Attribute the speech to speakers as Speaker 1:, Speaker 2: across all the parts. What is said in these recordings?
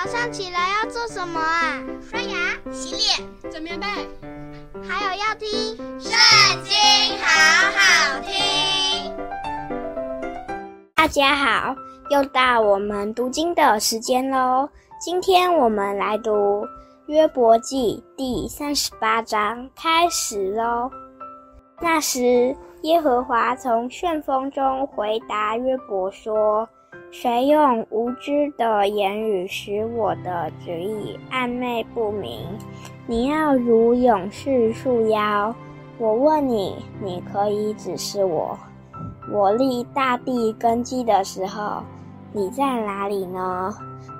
Speaker 1: 早上起来要做什么啊？
Speaker 2: 刷牙、洗脸、
Speaker 3: 整棉被，
Speaker 1: 还有要听《
Speaker 2: 圣经》，好好听。
Speaker 4: 大家好，又到我们读经的时间喽。今天我们来读《约伯记》第三十八章，开始喽。那时，耶和华从旋风中回答约伯说。谁用无知的言语使我的旨意暧昧不明？你要如勇士束腰。我问你，你可以指示我。我立大地根基的时候，你在哪里呢？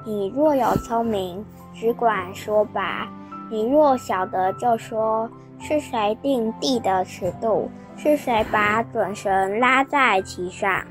Speaker 4: 你若有聪明，只管说吧；你若晓得，就说：是谁定地的尺度？是谁把准绳拉在其上？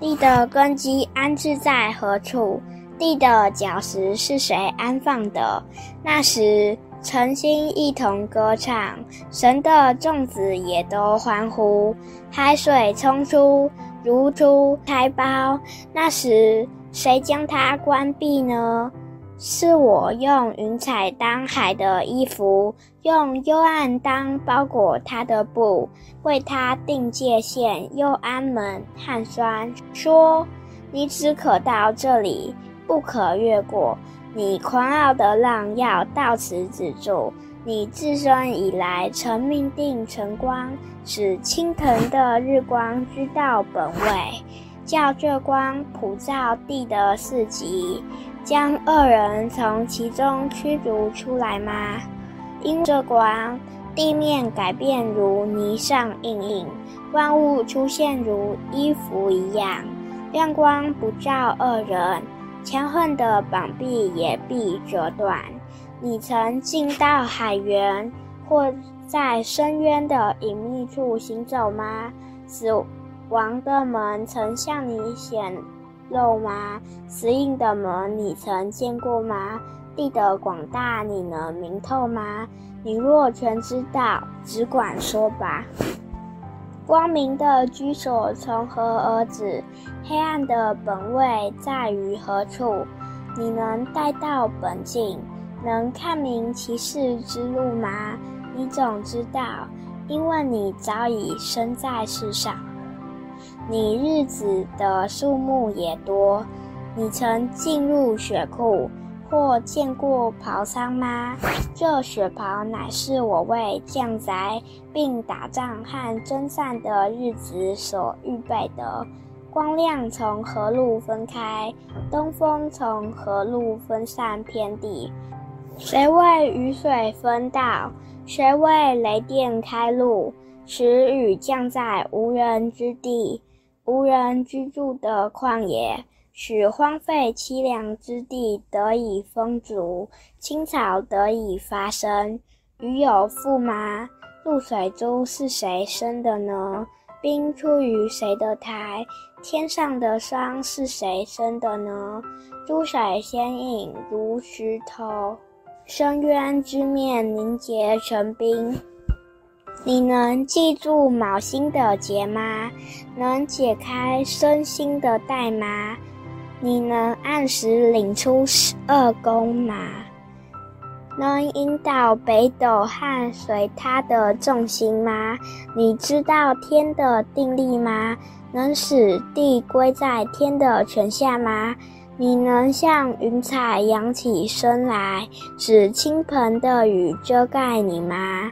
Speaker 4: 地的根基安置在何处？地的脚石是谁安放的？那时，晨星一同歌唱，神的众子也都欢呼。海水冲出，如出胎胞。那时，谁将它关闭呢？是我用云彩当海的衣服，用幽暗当包裹它的布，为它定界限，又安门汉酸，说：你只可到这里，不可越过。你狂傲的浪要到此止住。你自生以来曾命定晨光，使青藤的日光知道本位，叫这光普照地的四极。将恶人从其中驱逐出来吗？因这光，地面改变如泥上印印，万物出现如衣服一样。亮光不照恶人，强横的膀臂也必折断。你曾进到海源，或在深渊的隐秘处行走吗？死亡的门曾向你显肉吗？死荫的门，你曾见过吗？地的广大，你能明透吗？你若全知道，只管说吧。光明的居所从何而止？黑暗的本位在于何处？你能带到本境，能看明其事之路吗？你总知道，因为你早已生在世上。你日子的数目也多，你曾进入雪库或见过袍仓吗？这雪袍乃是我为降灾并打仗和征战的日子所预备的。光亮从何路分开？东风从何路分散天地？谁为雨水分道？谁为雷电开路？使雨降在无人之地。无人居住的旷野，使荒废凄凉之地得以丰足，青草得以发生。雨有父吗？露水珠是谁生的呢？冰出于谁的胎？天上的霜是谁生的呢？珠水坚硬如石头，深渊之面凝结成冰。你能记住卯星的节吗？能解开申星的带吗？你能按时领出十二宫吗？能引导北斗和随它的众星吗？你知道天的定力吗？能使地归在天的权下吗？你能像云彩扬起身来，使倾盆的雨遮盖你吗？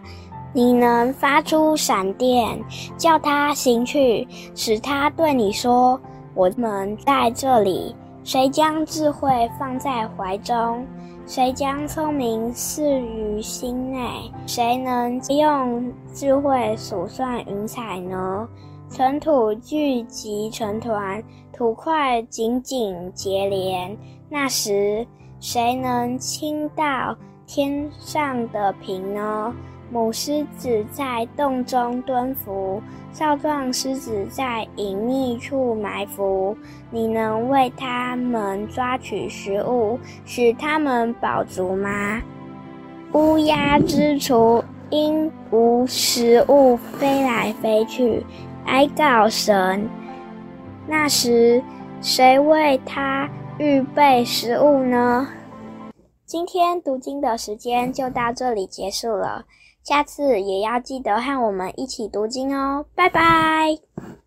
Speaker 4: 你能发出闪电，叫他行去，使他对你说：“我们在这里。”谁将智慧放在怀中？谁将聪明赐于心内？谁能用智慧数算云彩呢？尘土聚集成团，土块紧紧结连。那时，谁能倾倒天上的瓶呢？母狮子在洞中蹲伏，少壮狮子在隐秘处埋伏。你能为它们抓取食物，使它们饱足吗？乌鸦之雏因无食物飞来飞去，哀告神。那时，谁为它预备食物呢？今天读经的时间就到这里结束了，下次也要记得和我们一起读经哦，拜拜。